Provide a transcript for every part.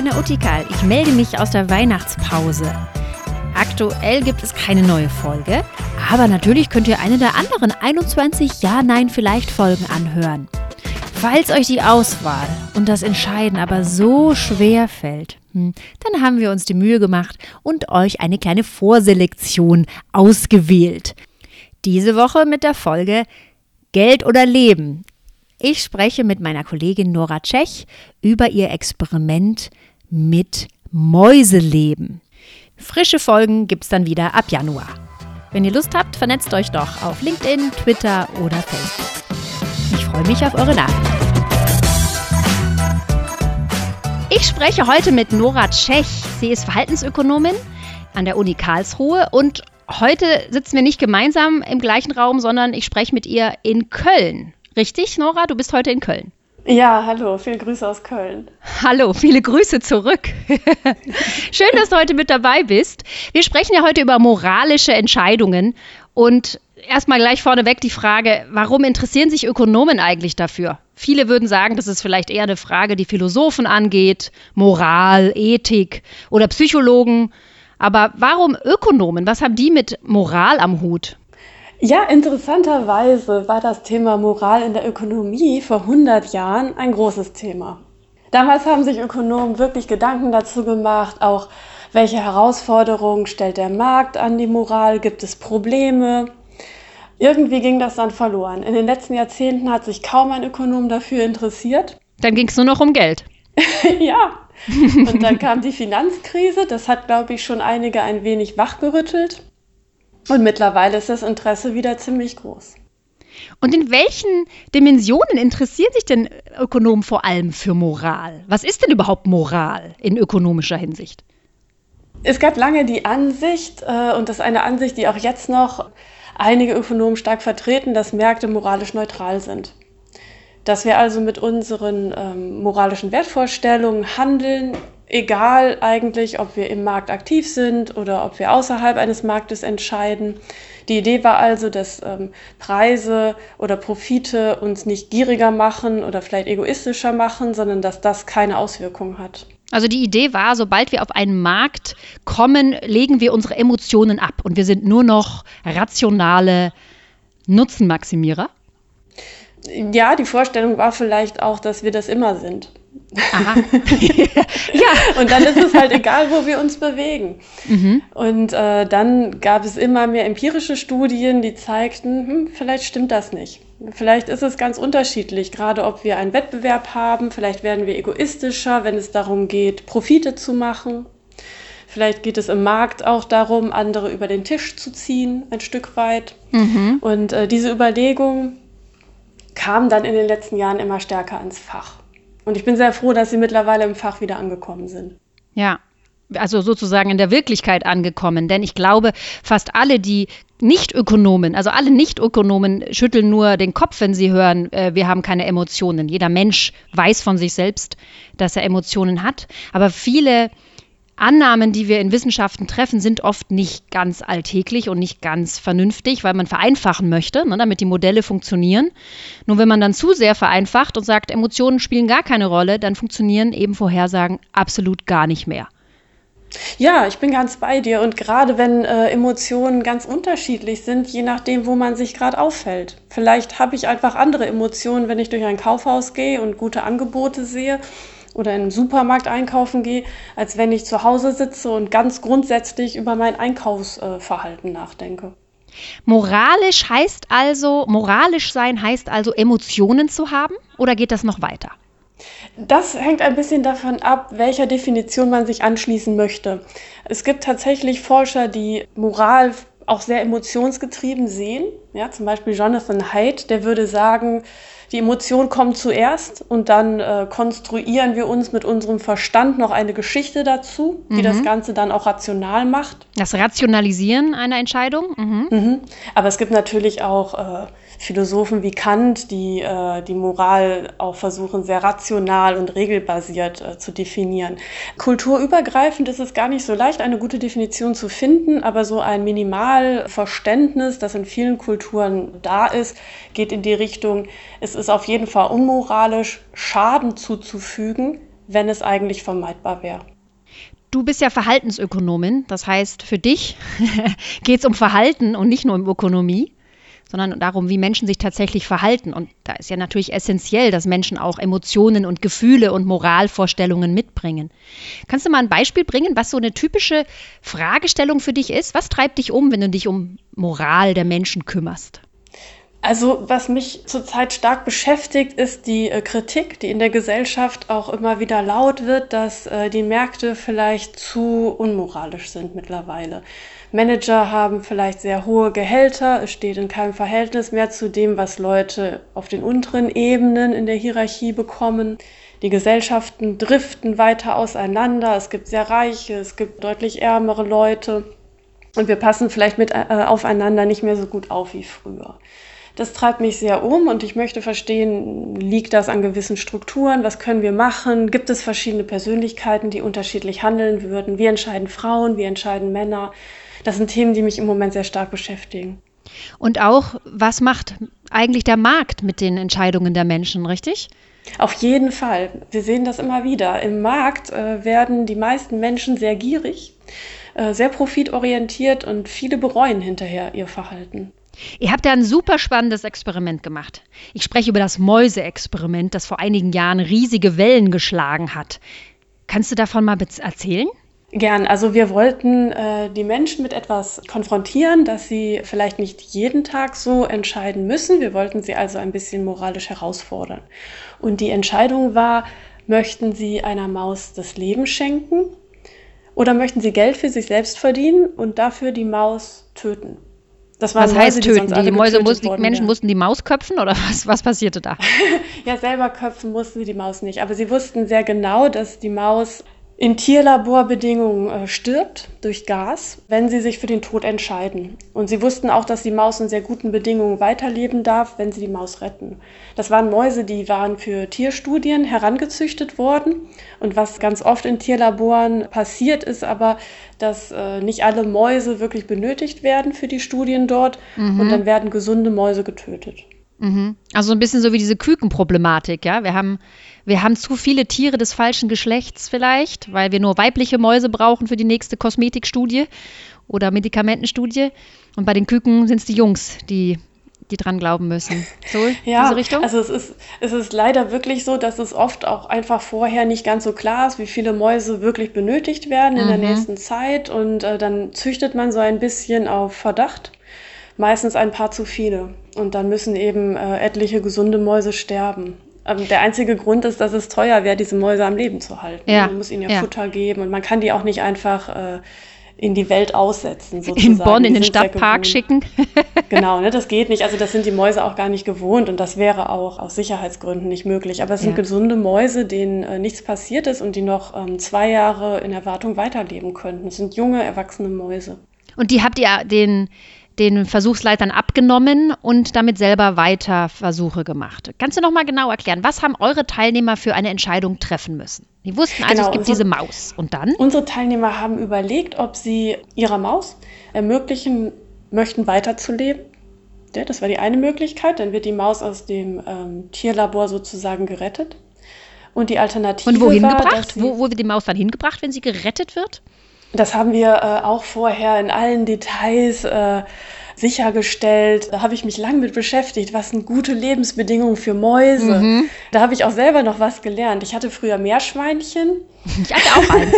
Lena Uttikal. Ich melde mich aus der Weihnachtspause. Aktuell gibt es keine neue Folge, aber natürlich könnt ihr eine der anderen 21 Ja, Nein, vielleicht Folgen anhören. Falls euch die Auswahl und das Entscheiden aber so schwer fällt, hm, dann haben wir uns die Mühe gemacht und euch eine kleine Vorselektion ausgewählt. Diese Woche mit der Folge Geld oder Leben. Ich spreche mit meiner Kollegin Nora Tschech über ihr Experiment mit Mäuseleben. Frische Folgen gibt es dann wieder ab Januar. Wenn ihr Lust habt, vernetzt euch doch auf LinkedIn, Twitter oder Facebook. Ich freue mich auf eure Nachrichten. Ich spreche heute mit Nora Tschech. Sie ist Verhaltensökonomin an der Uni Karlsruhe und heute sitzen wir nicht gemeinsam im gleichen Raum, sondern ich spreche mit ihr in Köln. Richtig, Nora? Du bist heute in Köln. Ja, hallo, viele Grüße aus Köln. Hallo, viele Grüße zurück. Schön, dass du heute mit dabei bist. Wir sprechen ja heute über moralische Entscheidungen und erstmal gleich vorneweg die Frage, warum interessieren sich Ökonomen eigentlich dafür? Viele würden sagen, das ist vielleicht eher eine Frage, die Philosophen angeht, Moral, Ethik oder Psychologen. Aber warum Ökonomen? Was haben die mit Moral am Hut? Ja, interessanterweise war das Thema Moral in der Ökonomie vor 100 Jahren ein großes Thema. Damals haben sich Ökonomen wirklich Gedanken dazu gemacht, auch welche Herausforderungen stellt der Markt an die Moral, gibt es Probleme. Irgendwie ging das dann verloren. In den letzten Jahrzehnten hat sich kaum ein Ökonom dafür interessiert. Dann ging es nur noch um Geld. ja. Und dann kam die Finanzkrise. Das hat, glaube ich, schon einige ein wenig wachgerüttelt. Und mittlerweile ist das Interesse wieder ziemlich groß. Und in welchen Dimensionen interessieren sich denn Ökonomen vor allem für Moral? Was ist denn überhaupt Moral in ökonomischer Hinsicht? Es gab lange die Ansicht, äh, und das ist eine Ansicht, die auch jetzt noch einige Ökonomen stark vertreten, dass Märkte moralisch neutral sind. Dass wir also mit unseren ähm, moralischen Wertvorstellungen handeln, egal eigentlich, ob wir im Markt aktiv sind oder ob wir außerhalb eines Marktes entscheiden. Die Idee war also, dass ähm, Preise oder Profite uns nicht gieriger machen oder vielleicht egoistischer machen, sondern dass das keine Auswirkung hat. Also die Idee war, sobald wir auf einen Markt kommen, legen wir unsere Emotionen ab und wir sind nur noch rationale Nutzenmaximierer. Ja, die Vorstellung war vielleicht auch, dass wir das immer sind. Aha. ja. Und dann ist es halt egal, wo wir uns bewegen. Mhm. Und äh, dann gab es immer mehr empirische Studien, die zeigten, hm, vielleicht stimmt das nicht. Vielleicht ist es ganz unterschiedlich, gerade ob wir einen Wettbewerb haben, vielleicht werden wir egoistischer, wenn es darum geht, Profite zu machen. Vielleicht geht es im Markt auch darum, andere über den Tisch zu ziehen, ein Stück weit. Mhm. Und äh, diese Überlegung kam dann in den letzten Jahren immer stärker ins Fach. Und ich bin sehr froh, dass sie mittlerweile im Fach wieder angekommen sind. Ja, also sozusagen in der Wirklichkeit angekommen. Denn ich glaube, fast alle, die Nicht-Ökonomen, also alle Nicht-Ökonomen schütteln nur den Kopf, wenn sie hören, äh, wir haben keine Emotionen. Jeder Mensch weiß von sich selbst, dass er Emotionen hat. Aber viele Annahmen, die wir in Wissenschaften treffen, sind oft nicht ganz alltäglich und nicht ganz vernünftig, weil man vereinfachen möchte, ne, damit die Modelle funktionieren. Nur wenn man dann zu sehr vereinfacht und sagt, Emotionen spielen gar keine Rolle, dann funktionieren eben Vorhersagen absolut gar nicht mehr. Ja, ich bin ganz bei dir. Und gerade wenn äh, Emotionen ganz unterschiedlich sind, je nachdem, wo man sich gerade auffällt. Vielleicht habe ich einfach andere Emotionen, wenn ich durch ein Kaufhaus gehe und gute Angebote sehe oder in einem Supermarkt einkaufen gehe, als wenn ich zu Hause sitze und ganz grundsätzlich über mein Einkaufsverhalten nachdenke. Moralisch heißt also, moralisch sein heißt also Emotionen zu haben oder geht das noch weiter? Das hängt ein bisschen davon ab, welcher Definition man sich anschließen möchte. Es gibt tatsächlich Forscher, die Moral auch sehr emotionsgetrieben sehen. Ja, zum Beispiel Jonathan Haidt, der würde sagen, die Emotion kommt zuerst und dann äh, konstruieren wir uns mit unserem Verstand noch eine Geschichte dazu, die mhm. das Ganze dann auch rational macht. Das Rationalisieren einer Entscheidung? Mhm. Mhm. Aber es gibt natürlich auch äh, Philosophen wie Kant, die äh, die Moral auch versuchen, sehr rational und regelbasiert äh, zu definieren. Kulturübergreifend ist es gar nicht so leicht, eine gute Definition zu finden, aber so ein Minimalverständnis, das in vielen Kulturen da ist, geht in die Richtung, es ist auf jeden Fall unmoralisch, Schaden zuzufügen, wenn es eigentlich vermeidbar wäre. Du bist ja Verhaltensökonomin, das heißt, für dich geht es um Verhalten und nicht nur um Ökonomie sondern darum, wie Menschen sich tatsächlich verhalten. Und da ist ja natürlich essentiell, dass Menschen auch Emotionen und Gefühle und Moralvorstellungen mitbringen. Kannst du mal ein Beispiel bringen, was so eine typische Fragestellung für dich ist? Was treibt dich um, wenn du dich um Moral der Menschen kümmerst? Also was mich zurzeit stark beschäftigt, ist die äh, Kritik, die in der Gesellschaft auch immer wieder laut wird, dass äh, die Märkte vielleicht zu unmoralisch sind mittlerweile. Manager haben vielleicht sehr hohe Gehälter, es steht in keinem Verhältnis mehr zu dem, was Leute auf den unteren Ebenen in der Hierarchie bekommen. Die Gesellschaften driften weiter auseinander, es gibt sehr reiche, es gibt deutlich ärmere Leute und wir passen vielleicht mit äh, aufeinander nicht mehr so gut auf wie früher. Das treibt mich sehr um und ich möchte verstehen, liegt das an gewissen Strukturen? Was können wir machen? Gibt es verschiedene Persönlichkeiten, die unterschiedlich handeln würden? Wie entscheiden Frauen? Wie entscheiden Männer? Das sind Themen, die mich im Moment sehr stark beschäftigen. Und auch, was macht eigentlich der Markt mit den Entscheidungen der Menschen, richtig? Auf jeden Fall. Wir sehen das immer wieder. Im Markt äh, werden die meisten Menschen sehr gierig, äh, sehr profitorientiert und viele bereuen hinterher ihr Verhalten. Ihr habt ja ein super spannendes Experiment gemacht. Ich spreche über das Mäuse-Experiment, das vor einigen Jahren riesige Wellen geschlagen hat. Kannst du davon mal erzählen? Gern. Also wir wollten äh, die Menschen mit etwas konfrontieren, dass sie vielleicht nicht jeden Tag so entscheiden müssen. Wir wollten sie also ein bisschen moralisch herausfordern. Und die Entscheidung war, möchten sie einer Maus das Leben schenken oder möchten sie Geld für sich selbst verdienen und dafür die Maus töten? Das was Mäuse, heißt töten? Die, die Mäuse mussten, die Menschen mussten die Maus köpfen oder was, was passierte da? ja, selber köpfen mussten sie die Maus nicht. Aber sie wussten sehr genau, dass die Maus in Tierlaborbedingungen äh, stirbt durch Gas, wenn sie sich für den Tod entscheiden. Und sie wussten auch, dass die Maus in sehr guten Bedingungen weiterleben darf, wenn sie die Maus retten. Das waren Mäuse, die waren für Tierstudien herangezüchtet worden. Und was ganz oft in Tierlaboren passiert, ist aber, dass äh, nicht alle Mäuse wirklich benötigt werden für die Studien dort. Mhm. Und dann werden gesunde Mäuse getötet. Mhm. Also ein bisschen so wie diese Kükenproblematik, ja. Wir haben wir haben zu viele Tiere des falschen Geschlechts vielleicht, weil wir nur weibliche Mäuse brauchen für die nächste Kosmetikstudie oder Medikamentenstudie. Und bei den Küken sind es die Jungs, die die dran glauben müssen. So, ja, diese Richtung? Also es ist, es ist leider wirklich so, dass es oft auch einfach vorher nicht ganz so klar ist, wie viele Mäuse wirklich benötigt werden in mhm. der nächsten Zeit. Und äh, dann züchtet man so ein bisschen auf Verdacht. Meistens ein paar zu viele. Und dann müssen eben äh, etliche gesunde Mäuse sterben. Ähm, der einzige Grund ist, dass es teuer wäre, diese Mäuse am Leben zu halten. Ja. Man muss ihnen ja, ja, Futter geben und man kann die auch nicht einfach äh, in die Welt aussetzen. Sozusagen. In Bonn in den Stadtpark schicken. genau, ne, das geht nicht. Also das sind die Mäuse auch gar nicht gewohnt und das wäre auch aus Sicherheitsgründen nicht möglich. Aber es sind ja. gesunde Mäuse, denen äh, nichts passiert ist und die noch ähm, zwei Jahre in Erwartung weiterleben könnten. Es sind junge, erwachsene Mäuse. Und die habt ihr den den Versuchsleitern abgenommen und damit selber weiter Versuche gemacht. Kannst du noch mal genau erklären, was haben eure Teilnehmer für eine Entscheidung treffen müssen? Die wussten also, genau, es gibt unsere, diese Maus. Und dann? Unsere Teilnehmer haben überlegt, ob sie ihrer Maus ermöglichen möchten, weiterzuleben. Ja, das war die eine Möglichkeit. Dann wird die Maus aus dem ähm, Tierlabor sozusagen gerettet. Und die Alternative. Und wohin war, gebracht? Wo, wo wird die Maus dann hingebracht, wenn sie gerettet wird? Das haben wir äh, auch vorher in allen Details äh, sichergestellt. Da habe ich mich lang mit beschäftigt. Was sind gute Lebensbedingungen für Mäuse? Mhm. Da habe ich auch selber noch was gelernt. Ich hatte früher Meerschweinchen. Ich hatte auch einen.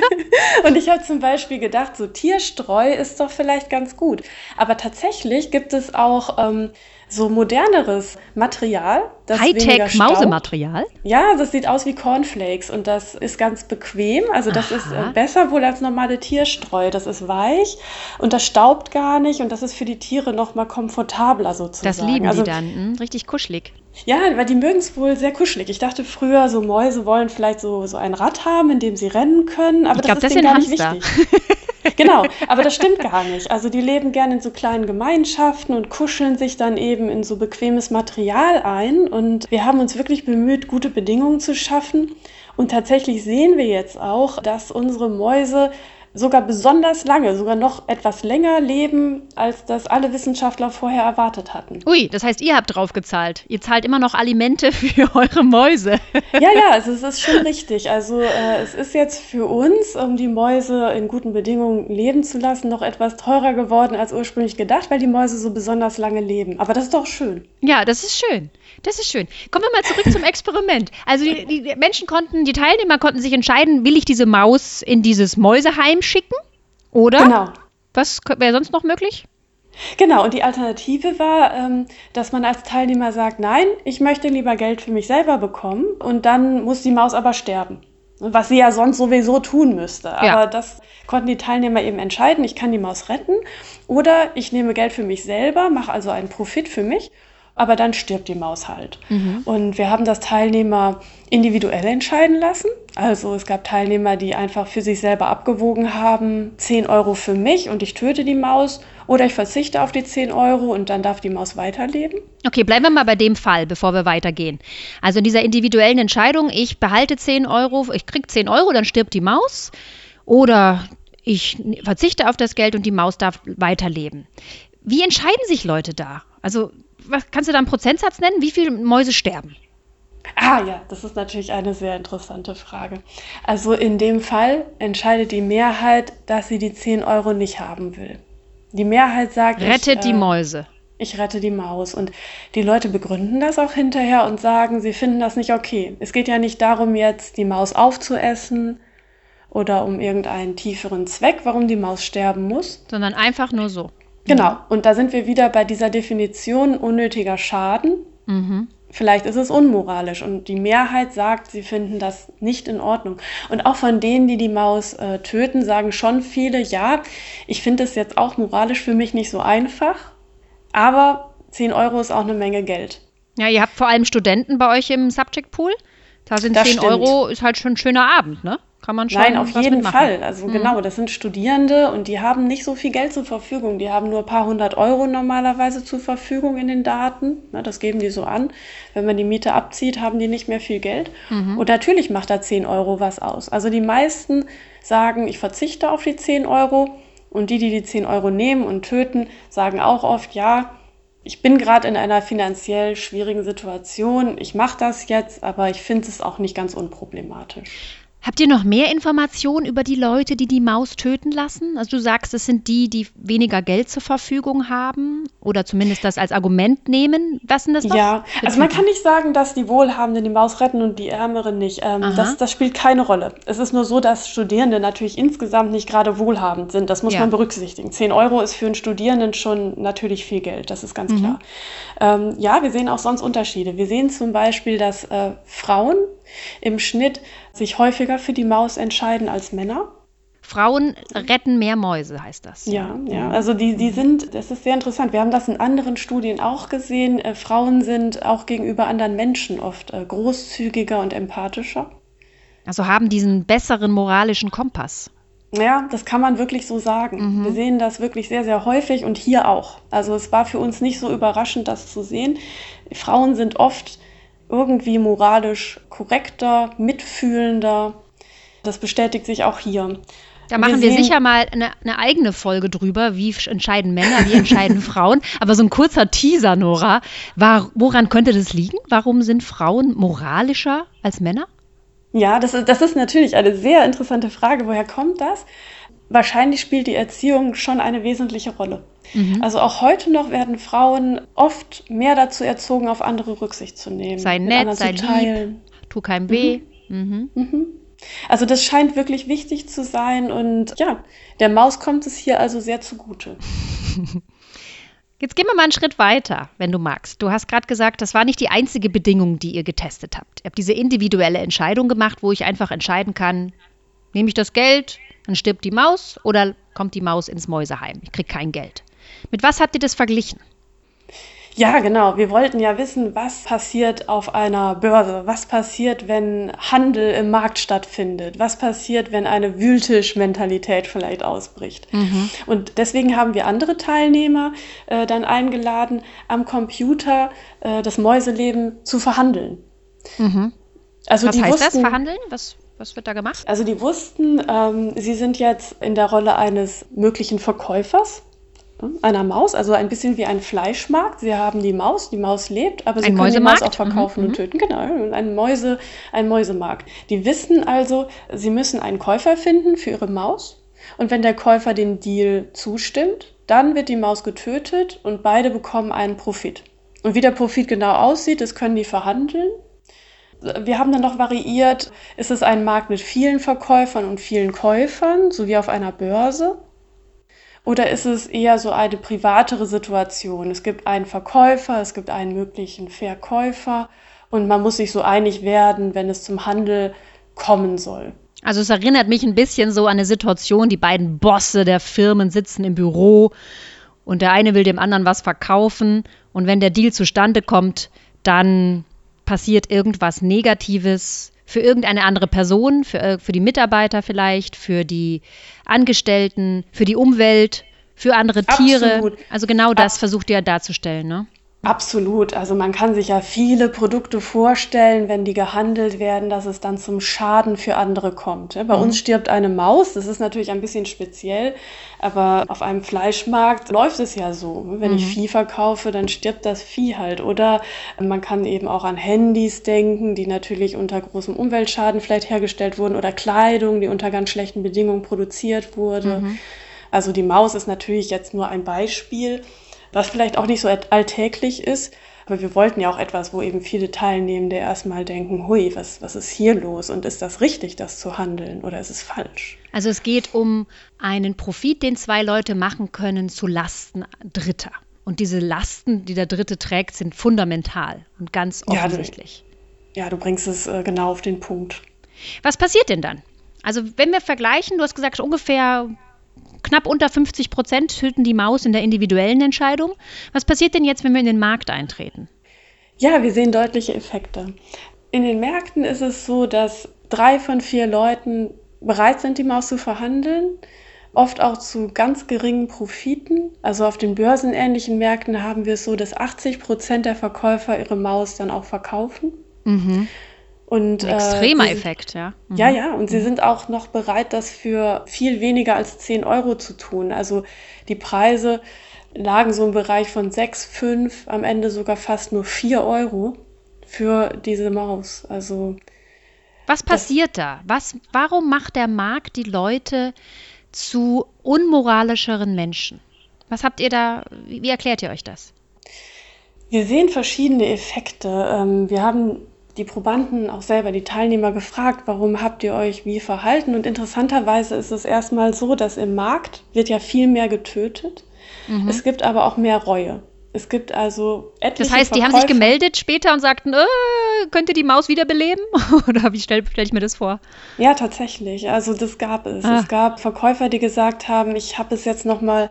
und ich habe zum Beispiel gedacht, so Tierstreu ist doch vielleicht ganz gut. Aber tatsächlich gibt es auch ähm, so moderneres Material. Hightech-Mausematerial? Ja, das sieht aus wie Cornflakes und das ist ganz bequem. Also das Aha. ist äh, besser wohl als normale Tierstreu. Das ist weich und das staubt gar nicht und das ist für die Tiere noch mal komfortabler sozusagen. Das lieben also, die dann, hm? richtig kuschelig. Ja, weil die mögen es wohl sehr kuschelig. Ich dachte früher, so Mäuse wollen vielleicht so, so ein Rad haben, in dem sie rennen können, aber ich das glaub, ist das denen gar Hamster. nicht wichtig. genau, aber das stimmt gar nicht. Also die leben gerne in so kleinen Gemeinschaften und kuscheln sich dann eben in so bequemes Material ein. Und wir haben uns wirklich bemüht, gute Bedingungen zu schaffen. Und tatsächlich sehen wir jetzt auch, dass unsere Mäuse sogar besonders lange, sogar noch etwas länger leben, als das alle Wissenschaftler vorher erwartet hatten. Ui, das heißt, ihr habt drauf gezahlt. Ihr zahlt immer noch Alimente für eure Mäuse. Ja, ja, also es ist schon richtig. Also äh, es ist jetzt für uns, um die Mäuse in guten Bedingungen leben zu lassen, noch etwas teurer geworden als ursprünglich gedacht, weil die Mäuse so besonders lange leben. Aber das ist doch schön. Ja, das ist schön. Das ist schön. Kommen wir mal zurück zum Experiment. Also die, die Menschen konnten, die Teilnehmer konnten sich entscheiden, will ich diese Maus in dieses Mäuseheim schicken? Oder? Genau. Was wäre sonst noch möglich? Genau, und die Alternative war, ähm, dass man als Teilnehmer sagt, nein, ich möchte lieber Geld für mich selber bekommen und dann muss die Maus aber sterben. Was sie ja sonst sowieso tun müsste. Ja. Aber das konnten die Teilnehmer eben entscheiden, ich kann die Maus retten oder ich nehme Geld für mich selber, mache also einen Profit für mich aber dann stirbt die Maus halt. Mhm. Und wir haben das Teilnehmer individuell entscheiden lassen. Also es gab Teilnehmer, die einfach für sich selber abgewogen haben, 10 Euro für mich und ich töte die Maus oder ich verzichte auf die 10 Euro und dann darf die Maus weiterleben. Okay, bleiben wir mal bei dem Fall, bevor wir weitergehen. Also in dieser individuellen Entscheidung, ich behalte 10 Euro, ich kriege 10 Euro, dann stirbt die Maus oder ich verzichte auf das Geld und die Maus darf weiterleben. Wie entscheiden sich Leute da? Also was, kannst du da einen Prozentsatz nennen? Wie viele Mäuse sterben? Ah ja, das ist natürlich eine sehr interessante Frage. Also in dem Fall entscheidet die Mehrheit, dass sie die 10 Euro nicht haben will. Die Mehrheit sagt, rettet ich, die äh, Mäuse. Ich rette die Maus. Und die Leute begründen das auch hinterher und sagen, sie finden das nicht okay. Es geht ja nicht darum, jetzt die Maus aufzuessen oder um irgendeinen tieferen Zweck, warum die Maus sterben muss. Sondern einfach nur so. Genau, und da sind wir wieder bei dieser Definition unnötiger Schaden. Mhm. Vielleicht ist es unmoralisch und die Mehrheit sagt, sie finden das nicht in Ordnung. Und auch von denen, die die Maus äh, töten, sagen schon viele, ja, ich finde es jetzt auch moralisch für mich nicht so einfach, aber 10 Euro ist auch eine Menge Geld. Ja, ihr habt vor allem Studenten bei euch im Subject Pool. Da sind das 10 stimmt. Euro, ist halt schon ein schöner Abend, ne? Kann man schon. Nein, auf jeden mitmachen. Fall. Also mhm. genau, das sind Studierende und die haben nicht so viel Geld zur Verfügung. Die haben nur ein paar hundert Euro normalerweise zur Verfügung in den Daten. Na, das geben die so an. Wenn man die Miete abzieht, haben die nicht mehr viel Geld. Mhm. Und natürlich macht da 10 Euro was aus. Also die meisten sagen, ich verzichte auf die 10 Euro. Und die, die die 10 Euro nehmen und töten, sagen auch oft, ja, ich bin gerade in einer finanziell schwierigen Situation. Ich mache das jetzt, aber ich finde es auch nicht ganz unproblematisch. Habt ihr noch mehr Informationen über die Leute, die die Maus töten lassen? Also du sagst, es sind die, die weniger Geld zur Verfügung haben oder zumindest das als Argument nehmen. Was sind das noch? Ja, also man kann nicht sagen, dass die Wohlhabenden die Maus retten und die Ärmeren nicht. Ähm, das, das, spielt keine Rolle. Es ist nur so, dass Studierende natürlich insgesamt nicht gerade wohlhabend sind. Das muss ja. man berücksichtigen. 10 Euro ist für einen Studierenden schon natürlich viel Geld, das ist ganz mhm. klar. Ähm, ja, wir sehen auch sonst Unterschiede. Wir sehen zum Beispiel, dass äh, Frauen im Schnitt sich häufiger für die Maus entscheiden als Männer. Frauen retten mehr Mäuse, heißt das. Ja, ja. Also die, die sind, das ist sehr interessant. Wir haben das in anderen Studien auch gesehen. Äh, Frauen sind auch gegenüber anderen Menschen oft äh, großzügiger und empathischer. Also haben diesen besseren moralischen Kompass. Ja, das kann man wirklich so sagen. Mhm. Wir sehen das wirklich sehr, sehr häufig und hier auch. Also es war für uns nicht so überraschend, das zu sehen. Frauen sind oft irgendwie moralisch korrekter, mitfühlender. Das bestätigt sich auch hier. Da machen wir, wir sicher mal eine, eine, eigene Folge drüber, wie entscheiden Männer, wie entscheiden Frauen. Aber so ein kurzer Teaser, Nora, war, woran könnte das liegen? Warum sind Frauen moralischer als Männer? Ja, das das ist natürlich eine sehr interessante Frage. Woher kommt das? Wahrscheinlich spielt die Erziehung schon eine wesentliche Rolle. Mhm. Also auch heute noch werden Frauen oft mehr dazu erzogen, auf andere Rücksicht zu nehmen. Sei nett, sei lieb, tu keinem weh. Mhm. Mhm. mhm. Also das scheint wirklich wichtig zu sein und ja, der Maus kommt es hier also sehr zugute. Jetzt gehen wir mal einen Schritt weiter, wenn du magst. Du hast gerade gesagt, das war nicht die einzige Bedingung, die ihr getestet habt. Ihr habt diese individuelle Entscheidung gemacht, wo ich einfach entscheiden kann, nehme ich das Geld, dann stirbt die Maus oder kommt die Maus ins Mäuseheim. Ich kriege kein Geld. Mit was habt ihr das verglichen? Ja, genau. Wir wollten ja wissen, was passiert auf einer Börse, was passiert, wenn Handel im Markt stattfindet, was passiert, wenn eine Wühltischmentalität vielleicht ausbricht. Mhm. Und deswegen haben wir andere Teilnehmer äh, dann eingeladen, am Computer äh, das Mäuseleben zu verhandeln. Mhm. Also was heißt wussten, das, verhandeln? Was Was wird da gemacht? Also die wussten, ähm, sie sind jetzt in der Rolle eines möglichen Verkäufers hm, einer Maus, also ein bisschen wie ein Fleischmarkt. Sie haben die Maus, die Maus lebt, aber sie ein können die Maus auch verkaufen mhm. und töten. Genau, ein, Mäuse, ein Mäusemarkt. Die wissen also, sie müssen einen Käufer finden für ihre Maus. Und wenn der Käufer dem Deal zustimmt, dann wird die Maus getötet und beide bekommen einen Profit. Und wie der Profit genau aussieht, das können die verhandeln. Wir haben dann noch variiert, ist es ein Markt mit vielen Verkäufern und vielen Käufern, so wie auf einer Börse? Oder ist es eher so eine privatere Situation? Es gibt einen Verkäufer, es gibt einen möglichen Verkäufer und man muss sich so einig werden, wenn es zum Handel kommen soll. Also es erinnert mich ein bisschen so an eine Situation, die beiden Bosse der Firmen sitzen im Büro und der eine will dem anderen was verkaufen und wenn der Deal zustande kommt, dann passiert irgendwas Negatives für irgendeine andere Person, für, äh, für die Mitarbeiter vielleicht, für die Angestellten, für die Umwelt, für andere Tiere. Absolut. Also genau das Ab versucht ihr darzustellen, ne? Absolut. Also man kann sich ja viele Produkte vorstellen, wenn die gehandelt werden, dass es dann zum Schaden für andere kommt. Bei mhm. uns stirbt eine Maus, das ist natürlich ein bisschen speziell, aber auf einem Fleischmarkt läuft es ja so. Wenn mhm. ich Vieh verkaufe, dann stirbt das Vieh halt. Oder man kann eben auch an Handys denken, die natürlich unter großem Umweltschaden vielleicht hergestellt wurden oder Kleidung, die unter ganz schlechten Bedingungen produziert wurde. Mhm. Also die Maus ist natürlich jetzt nur ein Beispiel was vielleicht auch nicht so alltäglich ist. Aber wir wollten ja auch etwas, wo eben viele Teilnehmende erstmal denken, hui, was, was ist hier los und ist das richtig, das zu handeln oder ist es falsch? Also es geht um einen Profit, den zwei Leute machen können zu Lasten Dritter. Und diese Lasten, die der Dritte trägt, sind fundamental und ganz offensichtlich. Ja, du, ja, du bringst es äh, genau auf den Punkt. Was passiert denn dann? Also wenn wir vergleichen, du hast gesagt, ungefähr knapp unter 50 Prozent töten die Maus in der individuellen Entscheidung. Was passiert denn jetzt, wenn wir in den Markt eintreten? Ja, wir sehen deutliche Effekte. In den Märkten ist es so, dass drei von vier Leuten bereit sind, die Maus zu verhandeln, oft auch zu ganz geringen Profiten. Also auf den börsenähnlichen Märkten haben wir es so, dass 80 Prozent der Verkäufer ihre Maus dann auch verkaufen. Mhm. Und, Ein äh, extremer äh, Effekt, ja. Mhm. Ja, ja, und mhm. sie sind auch noch bereit, das für viel weniger als 10 Euro zu tun. Also die Preise lagen so im Bereich von 6, 5, am Ende sogar fast nur 4 Euro für diese Maus. Also was passiert da? Was, warum macht der Markt die Leute zu unmoralischeren Menschen? Was habt ihr da, wie erklärt ihr euch das? Wir sehen verschiedene Effekte. Ähm, wir haben die Probanden, auch selber die Teilnehmer gefragt, warum habt ihr euch wie verhalten? Und interessanterweise ist es erstmal so, dass im Markt wird ja viel mehr getötet. Mhm. Es gibt aber auch mehr Reue. Es gibt also etliche Das heißt, die haben sich gemeldet später und sagten, äh, könnt ihr die Maus wiederbeleben? Oder wie stelle stell ich mir das vor? Ja, tatsächlich. Also das gab es. Ah. Es gab Verkäufer, die gesagt haben, ich habe es jetzt noch mal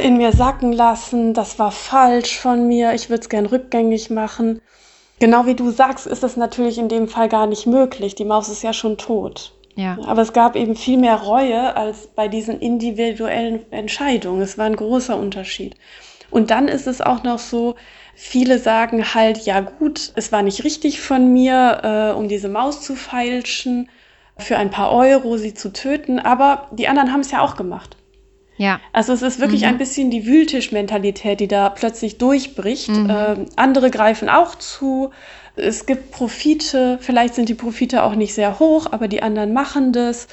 in mir sacken lassen, das war falsch von mir, ich würde es gern rückgängig machen. Genau wie du sagst, ist das natürlich in dem Fall gar nicht möglich. Die Maus ist ja schon tot. Ja. Aber es gab eben viel mehr Reue als bei diesen individuellen Entscheidungen. Es war ein großer Unterschied. Und dann ist es auch noch so, viele sagen halt, ja gut, es war nicht richtig von mir, äh, um diese Maus zu feilschen, für ein paar Euro sie zu töten, aber die anderen haben es ja auch gemacht. Ja. Also es ist wirklich mhm. ein bisschen die Wühltischmentalität, die da plötzlich durchbricht. Mhm. Ähm, andere greifen auch zu. Es gibt Profite, vielleicht sind die Profite auch nicht sehr hoch, aber die anderen machen das.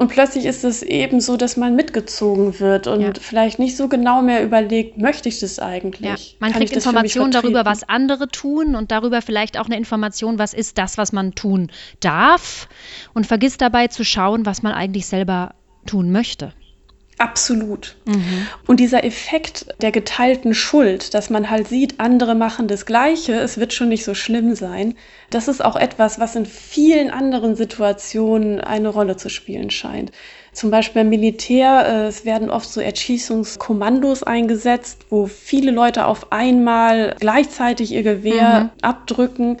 Und plötzlich ist es eben so, dass man mitgezogen wird und ja. vielleicht nicht so genau mehr überlegt, möchte ich das eigentlich? Ja. Man Kann kriegt Informationen darüber, was andere tun und darüber vielleicht auch eine Information, was ist das, was man tun darf und vergisst dabei zu schauen, was man eigentlich selber tun möchte. Absolut. Mhm. Und dieser Effekt der geteilten Schuld, dass man halt sieht, andere machen das Gleiche, es wird schon nicht so schlimm sein, das ist auch etwas, was in vielen anderen Situationen eine Rolle zu spielen scheint. Zum Beispiel beim Militär, äh, es werden oft so Erschießungskommandos eingesetzt, wo viele Leute auf einmal gleichzeitig ihr Gewehr mhm. abdrücken.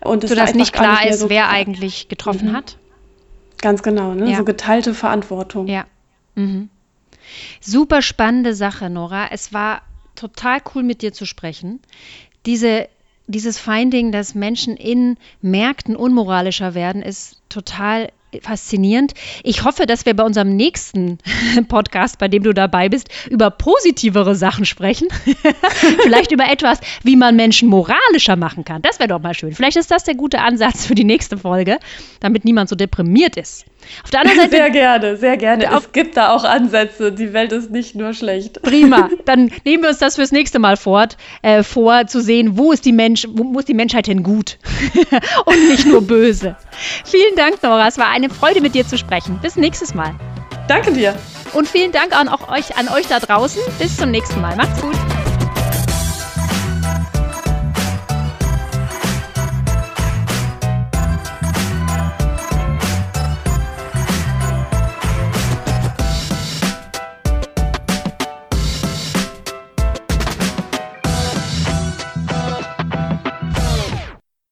Und es Sodass nicht klar nicht ist, so wer eigentlich getroffen mhm. hat. Ganz genau, ne? Ja. so geteilte Verantwortung. Ja. Mhm. Super spannende Sache, Nora. Es war total cool, mit dir zu sprechen. Diese dieses Finding, dass Menschen in Märkten unmoralischer werden, ist total faszinierend. Ich hoffe, dass wir bei unserem nächsten Podcast, bei dem du dabei bist, über positivere Sachen sprechen. Vielleicht über etwas, wie man Menschen moralischer machen kann. Das wäre doch mal schön. Vielleicht ist das der gute Ansatz für die nächste Folge, damit niemand so deprimiert ist. Auf der anderen Seite. Sehr gerne, sehr gerne. Es gibt da auch Ansätze. Die Welt ist nicht nur schlecht. Prima. Dann nehmen wir uns das fürs nächste Mal fort, äh, vor, zu sehen, wo ist die Mensch, wo ist die Menschheit denn gut und nicht nur böse. Vielen Dank, Nora. Es war eine Freude, mit dir zu sprechen. Bis nächstes Mal. Danke dir. Und vielen Dank an, auch euch, an euch da draußen. Bis zum nächsten Mal. Macht's gut.